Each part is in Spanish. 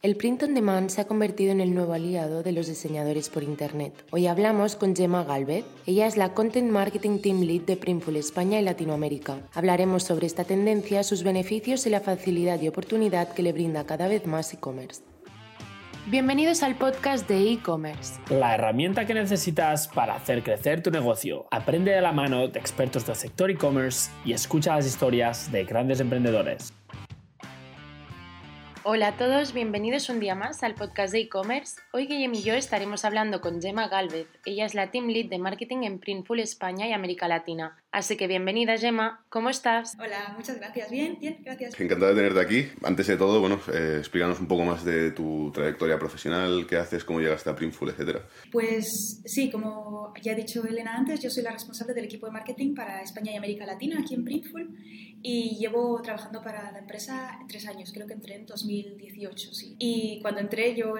El print on demand se ha convertido en el nuevo aliado de los diseñadores por Internet. Hoy hablamos con Gemma Galvez. Ella es la Content Marketing Team Lead de Printful España y Latinoamérica. Hablaremos sobre esta tendencia, sus beneficios y la facilidad y oportunidad que le brinda cada vez más e-commerce. Bienvenidos al podcast de e-commerce. La herramienta que necesitas para hacer crecer tu negocio. Aprende de la mano de expertos del sector e-commerce y escucha las historias de grandes emprendedores. Hola a todos, bienvenidos un día más al podcast de e-commerce. Hoy Guillem y yo estaremos hablando con Gemma Galvez. Ella es la Team Lead de Marketing en Printful España y América Latina. Así que bienvenida, Gemma. ¿Cómo estás? Hola, muchas gracias. Bien, bien, gracias. Encantada de tenerte aquí. Antes de todo, bueno, eh, explícanos un poco más de tu trayectoria profesional, qué haces, cómo llegaste a Printful, etcétera. Pues sí, como ya ha dicho Elena antes, yo soy la responsable del equipo de marketing para España y América Latina aquí en Printful y llevo trabajando para la empresa tres años, creo que entré en 2018, sí. Y cuando entré yo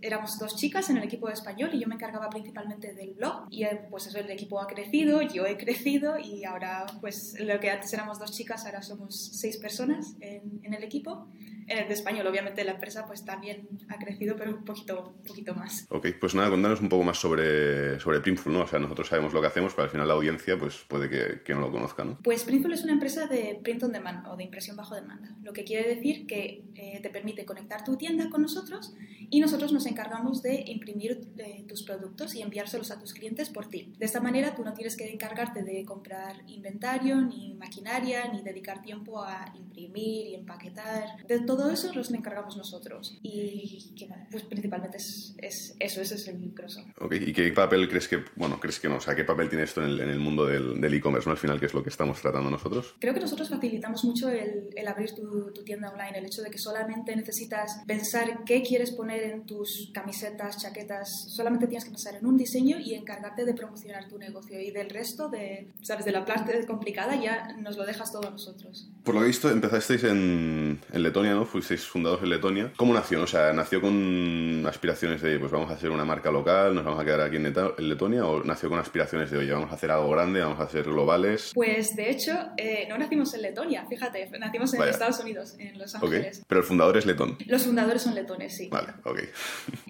éramos dos chicas en el equipo de español y yo me encargaba principalmente del blog y eh, pues eso, el equipo ha crecido, yo he crecido y y ahora, pues lo que antes éramos dos chicas, ahora somos seis personas en, en el equipo en el de español, obviamente la empresa pues también ha crecido, pero un poquito, un poquito más. Ok, pues nada, contanos un poco más sobre, sobre Printful, ¿no? O sea, nosotros sabemos lo que hacemos, pero al final la audiencia pues puede que, que no lo conozca, ¿no? Pues Printful es una empresa de print on demand o de impresión bajo demanda, lo que quiere decir que eh, te permite conectar tu tienda con nosotros y nosotros nos encargamos de imprimir eh, tus productos y enviárselos a tus clientes por ti. De esta manera tú no tienes que encargarte de comprar inventario, ni maquinaria, ni dedicar tiempo a imprimir y empaquetar. De todo eso los encargamos nosotros. Y que, pues principalmente es, es, eso, ese es el grosso. Ok, ¿y qué papel crees que, bueno, crees que no, o sea, qué papel tiene esto en el, en el mundo del e-commerce, ¿no? Al final, ¿qué es lo que estamos tratando nosotros? Creo que nosotros facilitamos mucho el, el abrir tu, tu, tienda online, el hecho de que solamente necesitas pensar qué quieres poner en tus camisetas, chaquetas, solamente tienes que pensar en un diseño y encargarte de promocionar tu negocio y del resto de, sabes, de la parte complicada ya nos lo dejas todo a nosotros. Por lo visto, empezasteis en, en Letonia, ¿no? fuisteis fundados en Letonia. ¿Cómo nació? O sea, ¿nació con aspiraciones de, pues vamos a hacer una marca local, nos vamos a quedar aquí en, Letonia? ¿O nació con aspiraciones de, oye, vamos a hacer algo grande, vamos a hacer globales? Pues de hecho, eh, no nacimos en Letonia, fíjate, nacimos en Estados Unidos, en Los Ángeles. Pero el fundador es letón. Los fundadores son letones, sí. Vale, ok.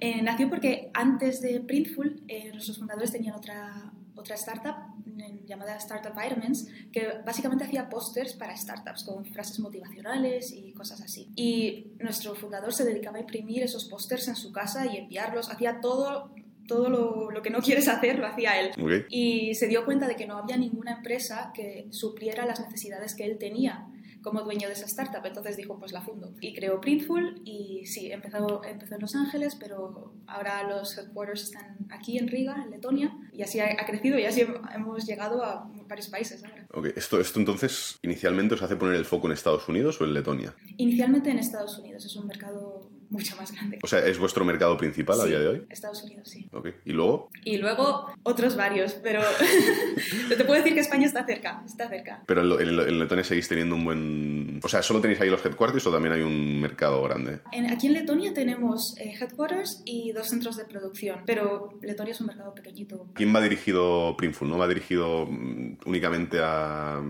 Eh, nació porque antes de Printful, eh, nuestros fundadores tenían otra, otra startup llamada Startup Vitamins, que básicamente hacía pósters para startups con frases motivacionales y cosas así. Y nuestro fundador se dedicaba a imprimir esos pósters en su casa y enviarlos, hacía todo todo lo, lo, que no quieres hacer lo hacía él. Y se dio cuenta de que no había ninguna empresa que supliera las necesidades que él tenía como dueño de esa startup. Entonces dijo, pues la fundo. Y creó Printful y sí, empezó, empezó en Los Ángeles, pero ahora los headquarters están aquí en Riga, en Letonia, y así ha, crecido y así hemos llegado a varios países ahora. Esto, esto entonces inicialmente os hace poner el foco en Estados Unidos o en Letonia? Inicialmente en Estados Unidos, es un mercado mucho más grande. O sea, ¿es vuestro mercado principal a día de hoy? Estados Unidos, sí. ¿y luego? Y luego otros varios, pero te puedo decir que España está cerca, está cerca. Pero en, Letonia seguís teniendo un buen... O sea, ¿solo tenéis ahí los headquarters o también hay un mercado grande? aquí en Letonia tenemos eh, headquarters y dos centros de producción, pero Letonia es un mercado pequeñito. ¿Quién va dirigido Printful? ¿No va dirigido mm, únicamente a,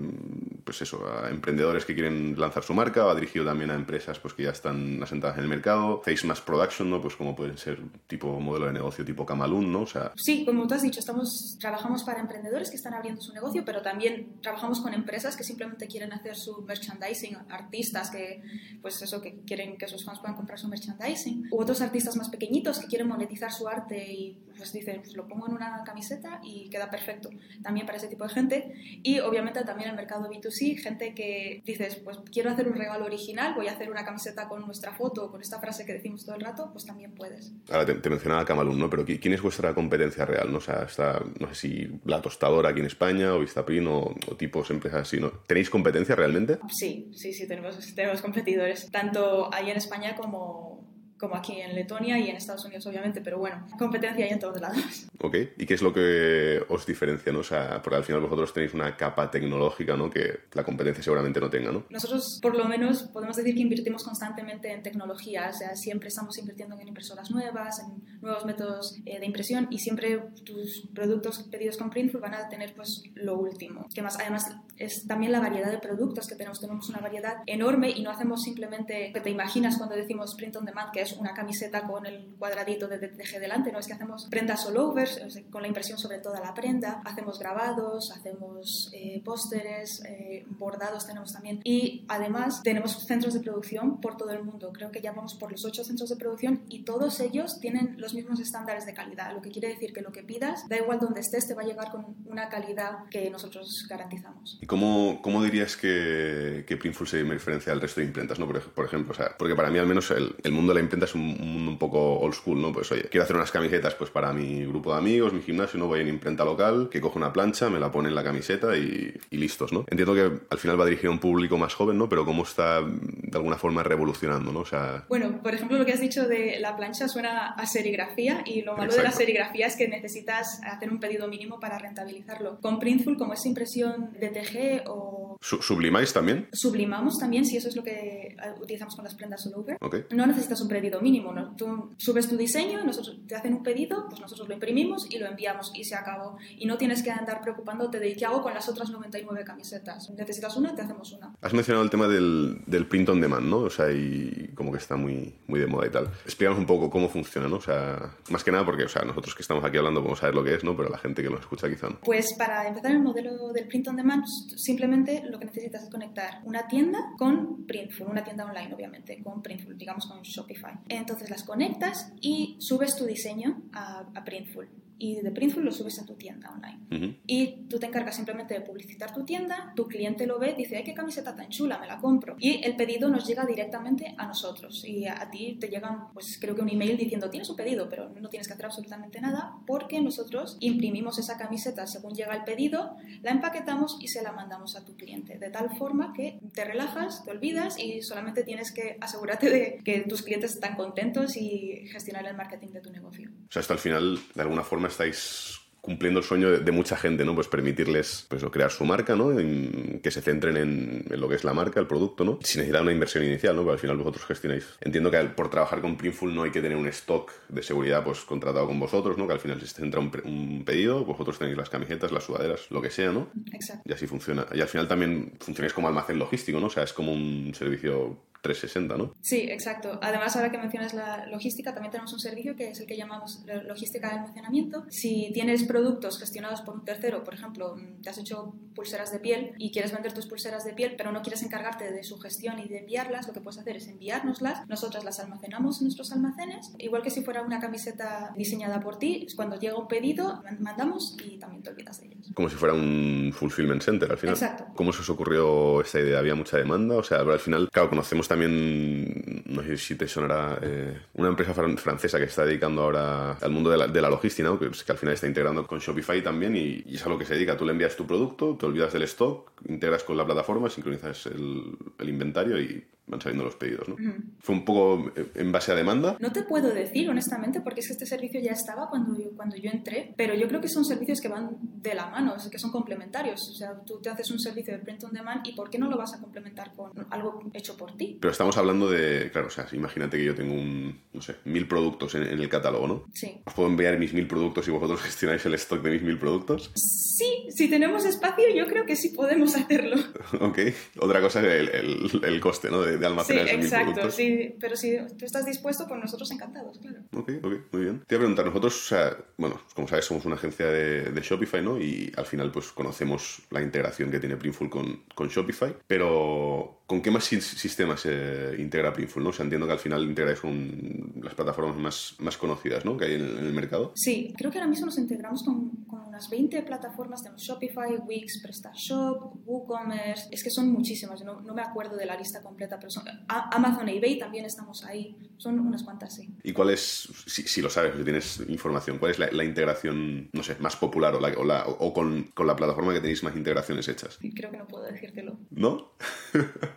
pues eso, a emprendedores que quieren lanzar su marca? ¿Va dirigido también a empresas pues, que ya están asentadas en el mercado? Face más production, ¿no? Pues como pueden ser tipo modelo de negocio tipo Camalún, ¿no? O sea... Sí, como tú has dicho, estamos, trabajamos para emprendedores que están abriendo su negocio, pero también trabajamos con empresas que simplemente quieren hacer su merchandising, artistas que, pues eso, que quieren que sus fans puedan comprar su merchandising, u otros artistas más pequeñitos que quieren monetizar su arte y pues dicen, pues lo pongo en una camiseta y queda perfecto. También para ese tipo de gente. Y obviamente también el mercado B2C, gente que dices, pues quiero hacer un regalo original, voy a hacer una camiseta con nuestra foto, con esta frase que decimos todo el rato, pues también puedes. Ahora te, mencionaba Camalún, ¿no? Pero ¿quién es vuestra competencia real? ¿no? O sea, está, no sé si la tostadora aquí en España o Vistapin o, o tipos empresas así, ¿no? ¿Tenéis competencia realmente? Sí, sí, sí, tenemos, tenemos competidores, tanto ahí en España como como aquí en Letonia y en Estados Unidos, obviamente, pero bueno, competencia hay en todos lados. Ok, ¿y qué es lo que os diferencia, no? O sea, porque al final vosotros tenéis una capa tecnológica, ¿no? Que la competencia seguramente no tenga, ¿no? Nosotros, por lo menos, podemos decir que invertimos constantemente en tecnología, o sea, siempre estamos invirtiendo en impresoras nuevas, en nuevos métodos eh, de impresión y siempre tus productos pedidos con Printful van a tener pues lo último. Que más, además es también la variedad de productos que tenemos. Tenemos una variedad enorme y no hacemos simplemente que te imaginas cuando decimos print on demand, que es una camiseta con el cuadradito de DTG delante, no es que hacemos prendas all over, con la impresión sobre toda la prenda, hacemos grabados, hacemos eh, pósteres, eh, bordados tenemos también y además tenemos centros de producción por todo el mundo. Creo que ya vamos por los ocho centros de producción y todos ellos tienen los mismos estándares de calidad, lo que quiere decir que lo que pidas, da igual donde estés, te va a llegar con una calidad que nosotros garantizamos. ¿Y cómo, cómo dirías que, que Printful se diferencia del resto de imprentas? ¿no? Por, por ejemplo, o sea, porque para mí al menos el, el, mundo de la imprenta es un, mundo un poco old school, ¿no? Pues oye, quiero hacer unas camisetas pues para mi grupo de amigos, mi gimnasio, no voy en imprenta local, que cojo una plancha, me la pone en la camiseta y, y listos, ¿no? Entiendo que al final va dirigido a un público más joven, ¿no? Pero cómo está de alguna forma revolucionando, ¿no? O sea... Bueno, por ejemplo, lo que has dicho de la plancha suena a serigrafía y lo malo Exacto. de la serigrafía es que necesitas hacer un pedido mínimo para rentabilizarlo. Con Printful, como es impresión de TG o... ¿Sublimáis también? Sublimamos también, si eso es lo que utilizamos con las prendas all over. Okay. No necesitas un pedido mínimo, ¿no? Tú subes tu diseño, nosotros te hacen un pedido, pues nosotros lo imprimimos y lo enviamos y se acabó. Y no tienes que andar preocupándote de qué hago con las otras 99 camisetas. Necesitas una, te hacemos una. Has mencionado el tema del, del print on demand, ¿no? O sea, y como que está muy, muy de moda y tal. Explícanos un poco cómo funciona, ¿no? O sea, más que nada porque, o sea, nosotros que estamos aquí hablando podemos saber lo que es, ¿no? Pero la gente que nos escucha quizá no. Pues para empezar el modelo del print on demand, simplemente lo que necesitas es conectar una tienda con Printful, una tienda online, obviamente, con Printful, digamos con Shopify. Entonces las conectas y subes tu diseño a, Printful y de Printful lo subes a tu tienda online. Uh -huh. Y tú te encargas simplemente de publicitar tu tienda, tu cliente lo ve, dice, ay, qué camiseta tan chula, me la compro. Y el pedido nos llega directamente a nosotros. Y a, a ti te llegan, pues creo que un email diciendo, tienes un pedido, pero no tienes que hacer absolutamente nada porque nosotros imprimimos esa camiseta según llega el pedido, la empaquetamos y se la mandamos a tu cliente. De tal forma que te relajas, te olvidas y solamente tienes que asegurarte de que tus clientes están contentos y gestionar el marketing de tu negocio. O sea, esto al final, de alguna forma, estáis cumpliendo el sueño de, de, mucha gente, ¿no? Pues permitirles pues, crear su marca, ¿no? En, que se centren en, en, lo que es la marca, el producto, ¿no? Sin necesidad de una inversión inicial, ¿no? Pero al final vosotros gestionáis. Entiendo que por trabajar con Printful no hay que tener un stock de seguridad pues contratado con vosotros, ¿no? Que al final si se centra un, un pedido, vosotros tenéis las camisetas, las sudaderas, lo que sea, ¿no? Exacto. Y así funciona. Y al final también funcionáis como almacén logístico, ¿no? O sea, es como un servicio 360, ¿no? Sí, exacto. Además, ahora que mencionas la logística, también tenemos un servicio que es el que llamamos logística de almacenamiento. Si tienes productos gestionados por un tercero, por ejemplo, te has hecho pulseras de piel y quieres vender tus pulseras de piel, pero no quieres encargarte de su gestión y de enviarlas, lo que puedes hacer es enviárnoslas, nosotras las almacenamos en nuestros almacenes, igual que si fuera una camiseta diseñada por ti, cuando llega un pedido, mandamos y también te olvidas de ellas. Como si fuera un fulfillment center al final. Exacto. ¿Cómo se os ocurrió esta idea? ¿Había mucha demanda? O sea, al final, claro, conocemos también, no sé si te sonará, eh, una empresa fran francesa que está dedicando ahora al mundo de la, logística, que, pues, que, al final está integrando con Shopify también y, es a lo que se dedica. Tú le envías tu producto, te olvidas del stock, integras con la plataforma, sincronizas el inventario y van saliendo los pedidos, ¿no? Uh -huh. Fue un poco en base a demanda. No te puedo decir, honestamente, porque es que este servicio ya estaba cuando yo, cuando yo entré, pero yo creo que son servicios que van de la mano, que son complementarios. O sea, tú te haces un servicio de print on demand y ¿por qué no lo vas a complementar con algo hecho por ti? Pero estamos hablando de, claro, o sea, imagínate que yo tengo un, no sé, mil productos en, en el catálogo, ¿no? Sí. ¿Os puedo enviar mis mil productos y vosotros gestionáis el stock de mis mil productos? Sí, si tenemos espacio, yo creo que sí podemos hacerlo. ok. Otra cosa es el, el, el coste, ¿no? De, de almacenar sí, exacto, mil productos. Sí, pero si tú estás dispuesto, pues nosotros encantados, claro. Ok, ok, muy bien. Te iba a preguntar, nosotros, o sea, bueno, como sabes, somos una agencia de, de, Shopify, ¿no? Y al final, pues conocemos la integración que tiene Printful con, con Shopify, pero ¿Con qué más sistemas se integra Printful? ¿no? O sea, entiendo que al final integráis con las plataformas más, más conocidas ¿no? que hay en, en, el mercado. Sí, creo que ahora mismo nos integramos con, con unas 20 plataformas. Tenemos Shopify, Wix, PrestaShop, WooCommerce. Es que son muchísimas. No, no me acuerdo de la lista completa, pero Amazon e eBay también estamos ahí. Son unas cuantas, sí. ¿Y cuál es, si, si lo sabes, si tienes información, cuál es la, la integración, no sé, más popular o, la, o, la, o con, con, la plataforma que tenéis más integraciones hechas? Creo que no puedo decírtelo. ¿No?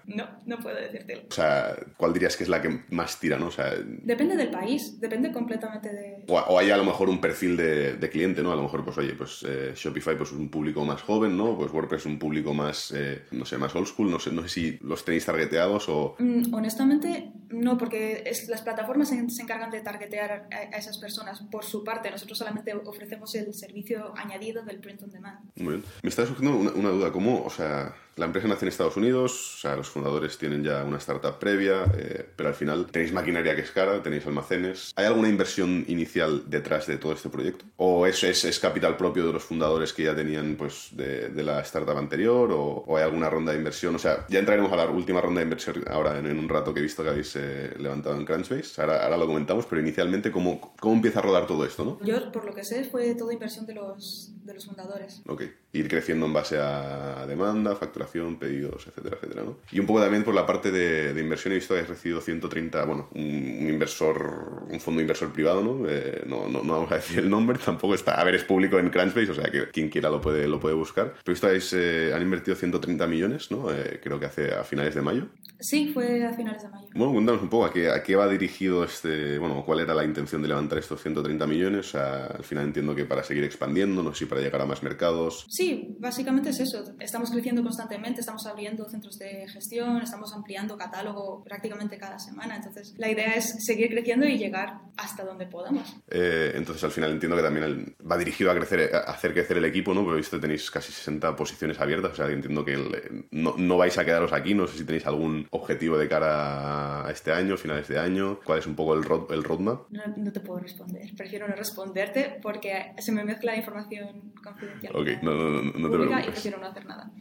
No, no puedo decírtelo. O sea, ¿cuál dirías que es la que más tira, no? O sea, depende del país, depende completamente de... O, o hay a lo mejor un perfil de, de, cliente, ¿no? A lo mejor, pues oye, pues eh, Shopify pues un público más joven, ¿no? Pues WordPress un público más, eh, no sé, más old school, no sé, no sé si los tenéis targeteados o... Mm, honestamente, No, porque es, las plataformas se, se, encargan de targetear a, a, esas personas por su parte. Nosotros solamente ofrecemos el servicio añadido del print on demand. Muy bien. Me está surgiendo una, una duda. ¿Cómo, o sea, la empresa nace en Estados Unidos, o sea, los fundadores tienen ya una startup previa, eh, pero al final tenéis maquinaria que es cara, tenéis almacenes. ¿Hay alguna inversión inicial detrás de todo este proyecto? ¿O es, es, es capital propio de los fundadores que ya tenían pues, de, de la startup anterior? O, ¿O, hay alguna ronda de inversión? O sea, ya entraremos a la última ronda de inversión ahora en, en un rato que he visto que habéis eh, levantado en Crunchbase. Ahora, ahora lo comentamos, pero inicialmente, ¿cómo, ¿cómo empieza a rodar todo esto? ¿no? Yo, por lo que sé, fue toda inversión de los, de los fundadores. Ok. Ir creciendo en base a demanda, facturación, pedidos, etcétera, etcétera, ¿no? Y un poco también por la parte de, de inversión he visto que has recibido 130, bueno, un, un inversor, un fondo inversor privado, ¿no? Eh, no, no, no, vamos a decir el nombre, tampoco está, a ver, es público en Crunchbase, o sea que quien quiera lo puede, lo puede buscar. Pero esto es, eh, han invertido 130 millones, ¿no? Eh, creo que hace a finales de mayo. Sí, fue a finales de mayo. Bueno, cuéntanos un poco a qué, a qué va dirigido este, bueno, cuál era la intención de levantar estos 130 millones. O sea, al final entiendo que para seguir expandiendo, no sé si para llegar a más mercados. Sí, básicamente es eso. Estamos creciendo constantemente, estamos abriendo centros de gestión, estamos ampliando catálogo prácticamente cada semana. Entonces, la idea es seguir creciendo y llegar hasta donde podamos. Eh, entonces, al final entiendo que también va dirigido a, crecer, a hacer crecer el equipo, ¿no? Pero visto tenéis casi 60 posiciones abiertas, o sea, entiendo que el, no, no vais a quedaros aquí, no sé si tenéis algún objetivo de cara a este año, finales de año? ¿Cuál es un poco el, road, el roadmap? No, no, te puedo responder. Prefiero no responderte porque se me mezcla información confidencial. Ok, no, no, no, no te preocupes. Y prefiero no hacer nada.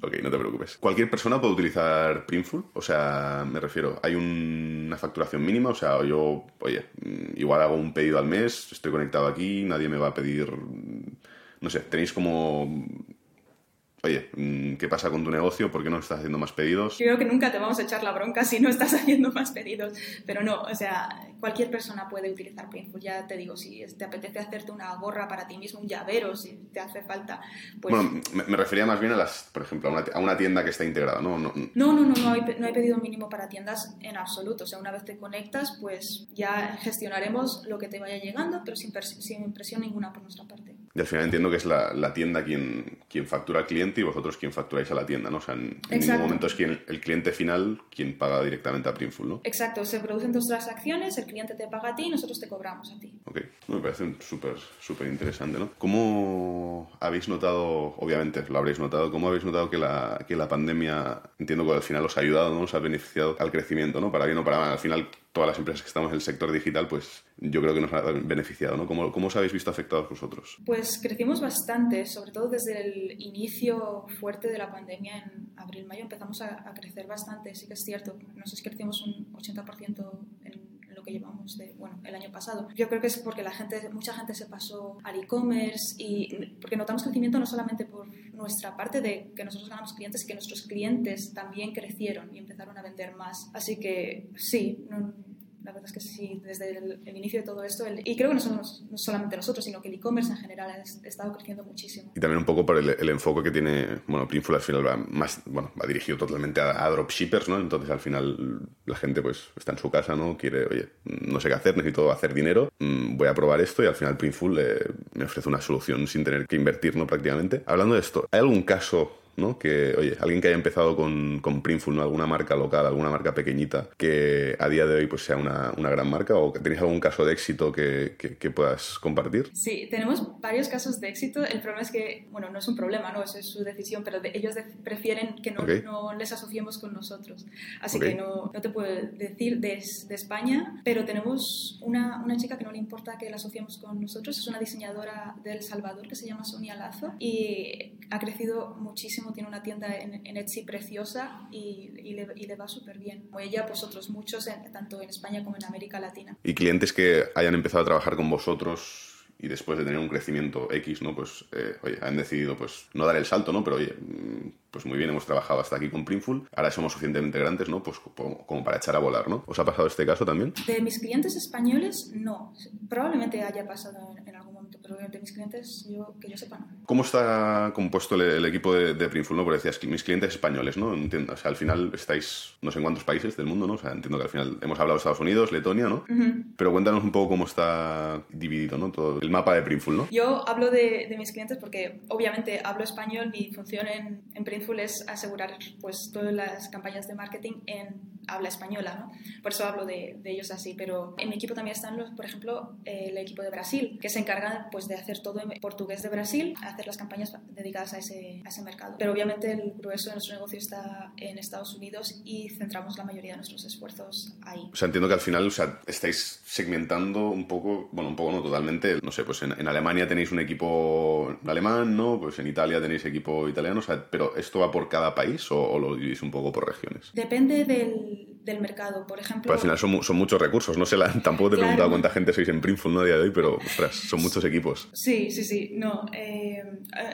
Ok, no te preocupes. ¿Cualquier persona puede utilizar Printful? O sea, me refiero, ¿hay un, una facturación mínima? O sea, yo, oye, igual hago un pedido al mes, estoy conectado aquí, nadie me va a pedir... No sé, tenéis como oye, ¿qué pasa con tu negocio? ¿Por qué no estás haciendo más pedidos? Yo creo que nunca te vamos a echar la bronca si no estás haciendo más pedidos, pero no, o sea, cualquier persona puede utilizar Printful, ya te digo, si te apetece hacerte una gorra para ti mismo, un llavero, si te hace falta, pues... Bueno, me, me refería más bien a las, por ejemplo, a una, a una tienda que está integrada, ¿no? No, no, no, no, no hay, no hay pedido mínimo para tiendas en absoluto, o sea, una vez te conectas, pues ya gestionaremos lo que te vaya llegando, pero sin, sin presión ninguna por nuestra parte. Y al final entiendo que es la, la tienda quien, quien factura al cliente y vosotros quien facturáis a la tienda, ¿no? O sea, en, en ningún momento es quien, el cliente final quien paga directamente a Printful, ¿no? Exacto, se producen tus transacciones, el cliente te paga a ti y nosotros te cobramos a ti. Ok, me parece súper, súper interesante, ¿no? ¿Cómo habéis notado, obviamente lo habréis notado, cómo habéis notado que la, que la pandemia, entiendo que al final os ha ayudado, ¿no? Os ha beneficiado al crecimiento, ¿no? Para bien o para mal, al final todas las empresas que estamos en el sector digital, pues yo creo que nos ha beneficiado, ¿no? ¿Cómo, ¿Cómo os habéis visto afectados vosotros? Pues crecimos bastante, sobre todo desde el inicio fuerte de la pandemia en abril-mayo empezamos a, crecer bastante, sí que es cierto. No sé si crecimos un 80% en lo que llevamos de, bueno, el año pasado. Yo creo que es porque la gente, mucha gente se pasó al e-commerce y porque notamos crecimiento no solamente por nuestra parte de que nosotros ganamos clientes, que nuestros clientes también crecieron y empezaron a vender más. Así que sí, no, la verdad es que sí, desde el, inicio de todo esto, y creo que no somos solamente nosotros, sino que el e-commerce en general ha estado creciendo muchísimo. Y también un poco por el, enfoque que tiene, bueno, Printful al final va más, bueno, va dirigido totalmente a, a, dropshippers, ¿no? Entonces al final la gente pues está en su casa, ¿no? Quiere, oye, no sé qué hacer, necesito hacer dinero, voy a probar esto y al final Printful eh, me ofrece una solución sin tener que invertir, ¿no? Prácticamente. Hablando de esto, ¿hay algún caso ¿no? Que, oye, alguien que haya empezado con, con Printful, ¿no? Alguna marca local, alguna marca pequeñita, que a día de hoy pues sea una, una gran marca o que tenéis algún caso de éxito que, que, que, puedas compartir? Sí, tenemos varios casos de éxito. El problema es que, bueno, no es un problema, ¿no? Eso es su decisión, pero de, ellos de, prefieren que no, okay. no, les asociemos con nosotros. Así okay. que no, no, te puedo decir de, de España, pero tenemos una, una, chica que no le importa que la asociemos con nosotros. Es una diseñadora de El Salvador que se llama Sonia Lazo y ha crecido muchísimo tiene una tienda en, Etsy preciosa y, le, va súper bien. Como ella, pues otros muchos, tanto en España como en América Latina. ¿Y clientes que hayan empezado a trabajar con vosotros y después de tener un crecimiento X, ¿no? Pues, eh, oye, han decidido, pues, no dar el salto, ¿no? Pero, oye, pues muy bien, hemos trabajado hasta aquí con Printful, ahora somos suficientemente grandes, ¿no? Pues como para echar a volar, ¿no? ¿Os ha pasado este caso también? De mis clientes españoles, no. Probablemente haya pasado en, en algún momento, pero de mis clientes, yo, que yo sepa, no. ¿Cómo está compuesto el, el equipo de, de, Printful, no? Porque decías, mis clientes españoles, ¿no? Entiendo, o sea, al final estáis no sé en cuántos países del mundo, ¿no? O sea, entiendo que al final hemos hablado de Estados Unidos, Letonia, ¿no? Uh -huh. Pero cuéntanos un poco cómo está dividido, ¿no? Todo el mapa de Printful, ¿no? Yo hablo de, de mis clientes porque obviamente hablo español, mi función en, en Printful es asegurar pues todas las campañas de marketing en habla española, ¿no? Por eso hablo de, ellos así, pero en mi equipo también están, los, por ejemplo, el equipo de Brasil, que se encarga pues, de hacer todo en portugués de Brasil, hacer las campañas dedicadas a ese, a ese mercado. Pero obviamente el grueso de nuestro negocio está en Estados Unidos y centramos la mayoría de nuestros esfuerzos ahí. O sea, entiendo que al final o sea, estáis segmentando un poco, bueno, un poco no totalmente, no sé, pues en, en Alemania tenéis un equipo alemán, ¿no? Pues en Italia tenéis equipo italiano, o sea, pero ¿esto va por cada país o, lo dividís un poco por regiones? Depende del, del mercado. Por ejemplo. Pero al final son, son muchos recursos. No sé, la, tampoco te he preguntado cuánta gente sois en Printful ¿no? a día de hoy, pero ostras, son muchos equipos. Sí, sí, sí. No, eh,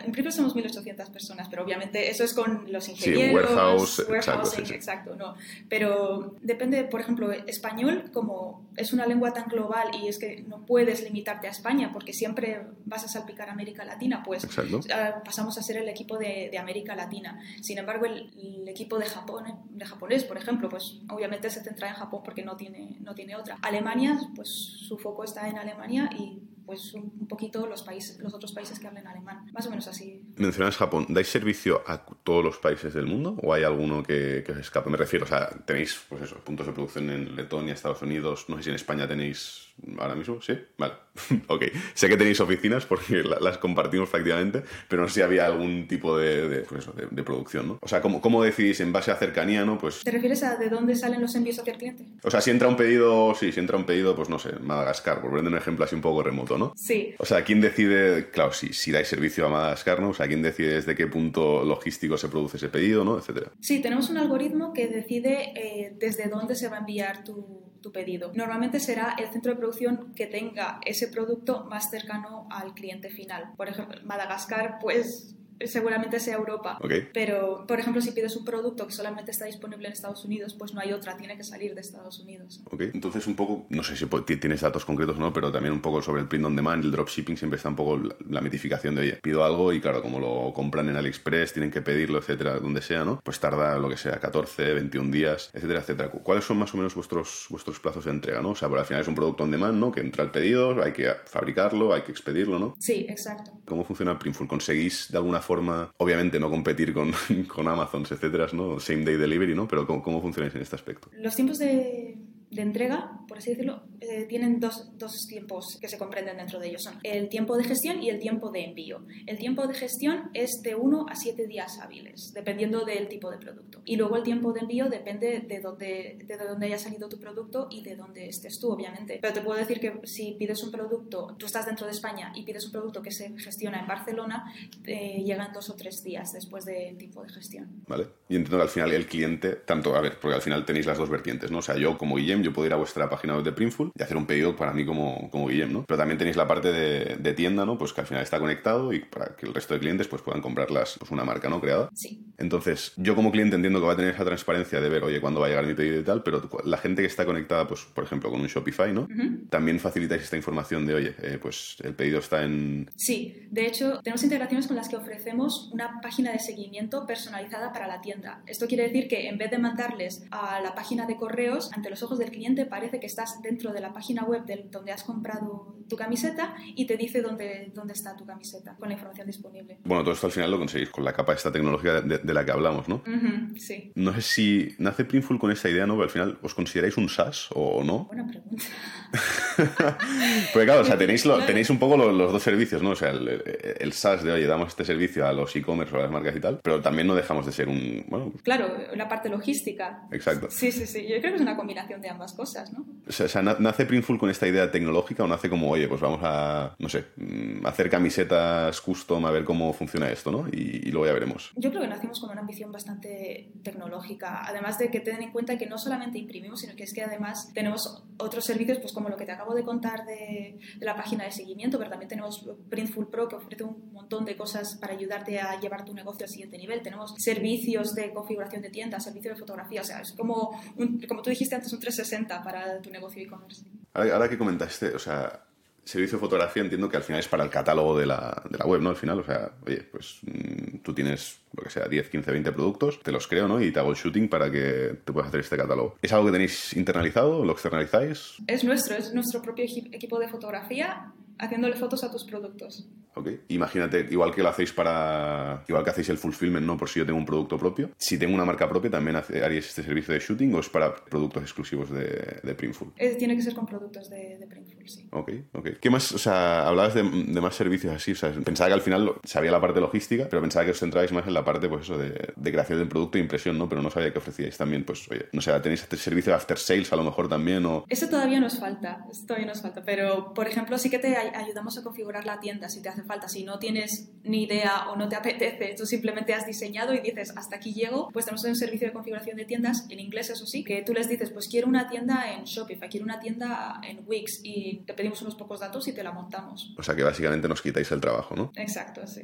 en Printful somos 1.800 personas, pero obviamente eso es con los ingenieros. Sí, warehouse, exacto, sí, exacto, no. Pero depende, por ejemplo, español, como es una lengua tan global y es que no puedes limitarte a España porque siempre vas a salpicar América Latina, pues exacto. pasamos a ser el equipo de, de América Latina. Sin embargo, el, el, equipo de Japón, de japonés, por ejemplo, pues obviamente obviamente se centra en Japón porque no tiene, no tiene otra. Alemania, pues su foco está en Alemania y pues un poquito los países, los otros países que hablen alemán. Más o menos así. Mencionas Japón. ¿Dais servicio a todos los países del mundo o hay alguno que, que os escape? Me refiero, o sea, tenéis pues eso, puntos de producción en Letonia, Estados Unidos, no sé si en España tenéis ahora mismo, ¿sí? Vale. ok. Sé que tenéis oficinas porque las compartimos prácticamente, pero no sé si había algún tipo de, de, pues eso, de, de producción, ¿no? O sea, ¿cómo, ¿cómo, decidís en base a cercanía, ¿no? Pues... ¿Te refieres a de dónde salen los envíos hacia el cliente? O sea, si entra un pedido, sí, si entra un pedido, pues no sé, Madagascar, por poner un ejemplo así un poco remoto, ¿no? Sí. O sea, ¿quién decide, claro, si, si dais servicio a Madagascar, ¿no? O sea, ¿quién decide desde qué punto logístico se produce ese pedido, ¿no? Etcétera. Sí, tenemos un algoritmo que decide eh, desde dónde se va a enviar tu, tu pedido. Normalmente será el centro de producción que tenga ese producto más cercano al cliente final. Por ejemplo, Madagascar, pues seguramente sea Europa. Okay. Pero, por ejemplo, si pides un producto que solamente está disponible en Estados Unidos, pues no hay otra, tiene que salir de Estados Unidos. Ok, entonces un poco, no sé si tienes datos concretos o no, pero también un poco sobre el print on demand, el dropshipping, siempre está un poco la, la mitificación de, oye, pido algo y claro, como lo compran en AliExpress, tienen que pedirlo, etcétera, donde sea, ¿no? Pues tarda lo que sea, 14, 21 días, etcétera, etcétera. ¿Cuáles son más o menos vuestros, vuestros plazos de entrega, no? O sea, por al final es un producto on demand, ¿no? Que entra el pedido, hay que fabricarlo, hay que expedirlo, ¿no? Sí, exacto. ¿Cómo funciona Printful? ¿Conseguís de alguna obviamente no competir con, con Amazon, etcétera, ¿no? Same day delivery, ¿no? Pero ¿cómo, cómo funcionáis en este aspecto? Los tiempos de, de entrega, por así decirlo, eh, tienen dos, dos, tiempos que se comprenden dentro de ellos. Son el tiempo de gestión y el tiempo de envío. El tiempo de gestión es de 1 a 7 días hábiles, dependiendo del tipo de producto. Y luego el tiempo de envío depende de dónde, de dónde haya salido tu producto y de dónde estés tú, obviamente. Pero te puedo decir que si pides un producto, tú estás dentro de España y pides un producto que se gestiona en Barcelona, eh, llegan dos o tres días después del tipo de gestión. Vale. Y entiendo que al final el cliente, tanto, a ver, porque al final tenéis las dos vertientes, ¿no? O sea, yo como Guillem, yo puedo ir a vuestra página web de Printful y hacer un pedido para mí como, como Guillem, ¿no? Pero también tenéis la parte de, de, tienda, ¿no? Pues que al final está conectado y para que el resto de clientes pues puedan comprarlas, pues una marca, ¿no? Creada. Sí. Entonces, yo como cliente entiendo que va a tener esa transparencia de ver, oye, cuándo va a llegar mi pedido y tal, pero la gente que está conectada, pues, por ejemplo, con un Shopify, ¿no? Uh -huh. También facilitáis esta información de, oye, eh, pues el pedido está en... Sí, de hecho, tenemos integraciones con las que ofrecemos una página de seguimiento personalizada para la tienda. Esto quiere decir que en vez de mandarles a la página de correos, ante los ojos del cliente parece que estás dentro de la página web del, donde has comprado tu camiseta y te dice dónde, dónde está tu camiseta con la información disponible. Bueno, todo esto al final lo conseguís con la capa de esta tecnología de, de la que hablamos, ¿no? Uh -huh, sí. No sé si nace Printful con esta idea, ¿no? Pero al final, ¿os consideráis un SaaS o no? Buena pregunta. Porque claro, o sea, tenéis, lo, tenéis un poco los, los, dos servicios, ¿no? O sea, el, el, SaaS de, oye, damos este servicio a los e-commerce o a las marcas y tal, pero también no dejamos de ser un... Bueno, claro, la parte logística. Exacto. Sí, sí, sí. Yo creo que es una combinación de ambas cosas, ¿no? O sea ¿nace Printful con esta idea tecnológica o nace como, oye, pues vamos a, no sé, mm, hacer camisetas custom a ver cómo funciona esto, ¿no? Y, y luego ya veremos. Yo creo que nacimos con una ambición bastante tecnológica, además de que ten en cuenta que no solamente imprimimos, sino que es que además tenemos otros servicios, pues como lo que te acabo de contar de, de la página de seguimiento, pero también tenemos Printful Pro que ofrece un montón de cosas para ayudarte a llevar tu negocio al siguiente nivel. Tenemos servicios de configuración de tiendas, servicios de fotografía, o sea, es como, un, como tú dijiste antes, un 360 para tu negocio e-commerce. Ahora, ahora que comentaste, o sea, servicio de fotografía entiendo que al final es para el catálogo de la, de la web, ¿no? Al final, o sea, oye, pues mmm, tú tienes, lo que sea, 10, 15, 20 productos, te los creo, ¿no? Y te hago el shooting para que te puedas hacer este catálogo. ¿Es algo que tenéis internalizado? ¿Lo externalizáis? Es nuestro, es nuestro propio equipo de fotografía haciéndole fotos a tus productos. Ok. Imagínate, igual que lo hacéis para. Igual que hacéis el fulfillment, ¿no? Por si yo tengo un producto propio. Si tengo una marca propia, ¿también haríais este servicio de shooting o es para productos exclusivos de, de Printful? tiene que ser con productos de, de, Printful, sí. Ok, ok. ¿Qué más? O sea, hablabas de, de, más servicios así. O sea, pensaba que al final sabía la parte logística, pero pensaba que os centrabais más en la parte, pues eso, de, de creación del producto e impresión, ¿no? Pero no sabía que ofrecíais también, pues, oye, no sé, tenéis este servicio de after sales a lo mejor también o. Eso todavía nos falta, eso todavía nos falta. Pero, por ejemplo, sí que te ayudamos a configurar la tienda si te hace falta. Si no tienes ni idea o no te apetece, tú simplemente has diseñado y dices, hasta aquí llego, pues tenemos un servicio de configuración de tiendas en inglés, eso sí, que tú les dices, pues quiero una tienda en Shopify, quiero una tienda en Wix y te pedimos unos pocos datos y te la montamos. O sea que básicamente nos quitáis el trabajo, ¿no? Exacto, sí.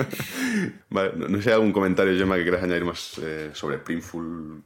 vale, no, sé, algún comentario, Gemma, que quieras añadir más eh, sobre Printful,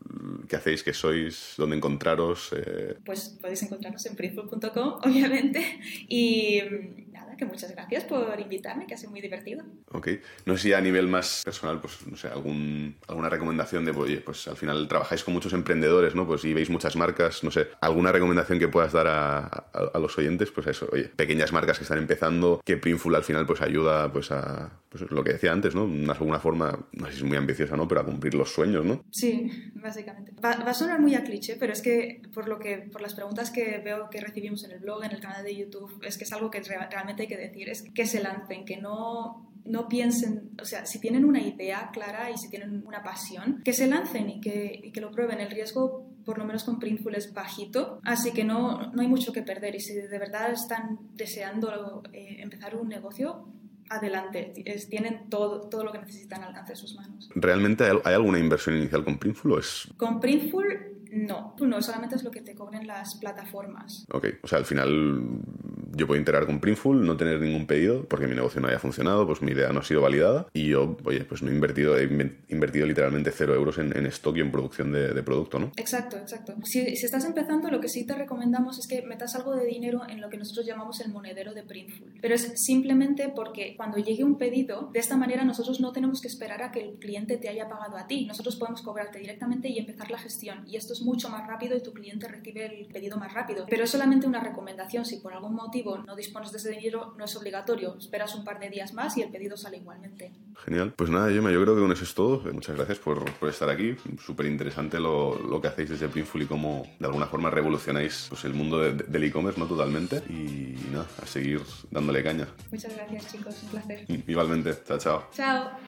qué hacéis, qué sois, dónde encontraros. Eh... Pues podéis encontrarnos en printful.com, obviamente, y y mm, que muchas gracias por invitarme, que ha sido muy divertido. Ok. No sé si a nivel más personal, pues, no sé, algún, alguna recomendación de, oye, pues al final trabajáis con muchos emprendedores, ¿no? Pues y veis muchas marcas, no sé, alguna recomendación que puedas dar a, a, los oyentes, pues eso, oye, pequeñas marcas que están empezando, que Printful al final pues ayuda, pues a, pues lo que decía antes, ¿no? De alguna forma, no sé si es muy ambiciosa, ¿no? Pero a cumplir los sueños, ¿no? Sí, básicamente. Va, va a sonar muy a cliché, pero es que por lo que, por las preguntas que veo que recibimos en el blog, en el canal de YouTube, es que es algo que realmente que decir es que se lancen, que no, no piensen, o sea, si tienen una idea clara y si tienen una pasión, que se lancen y que, y que lo prueben. El riesgo, por lo menos con Printful, es bajito, así que no, no hay mucho que perder. Y si de verdad están deseando eh, empezar un negocio, adelante, tienen todo, todo lo que necesitan al alcance de sus manos. ¿Realmente hay, alguna inversión inicial con Printful o es...? Con Printful no, no, solamente es lo que te cobren las plataformas. Ok, o sea, al final yo puedo integrar con Printful, no tener ningún pedido porque mi negocio no haya funcionado, pues mi idea no ha sido validada y yo, oye, pues no he invertido, he invertido literalmente cero euros en, stock y en producción de, producto, ¿no? Exacto, exacto. Si, si, estás empezando, lo que sí te recomendamos es que metas algo de dinero en lo que nosotros llamamos el monedero de Printful. Pero es simplemente porque cuando llegue un pedido, de esta manera nosotros no tenemos que esperar a que el cliente te haya pagado a ti. Nosotros podemos cobrarte directamente y empezar la gestión. Y esto es mucho más rápido y tu cliente recibe el pedido más rápido. Pero es solamente una recomendación. Si por algún motivo no dispones de ese dinero, no es obligatorio. Esperas un par de días más y el pedido sale igualmente. Genial. Pues nada, Gemma, yo creo que con eso es todo. Muchas gracias por, por estar aquí. Súper interesante lo, lo, que hacéis desde Printful y cómo de alguna forma revolucionáis pues, el mundo del e-commerce, ¿no? Totalmente. Y nada, a seguir dándole caña. Muchas gracias, chicos. Un placer. Igualmente. Chao, chao. Chao.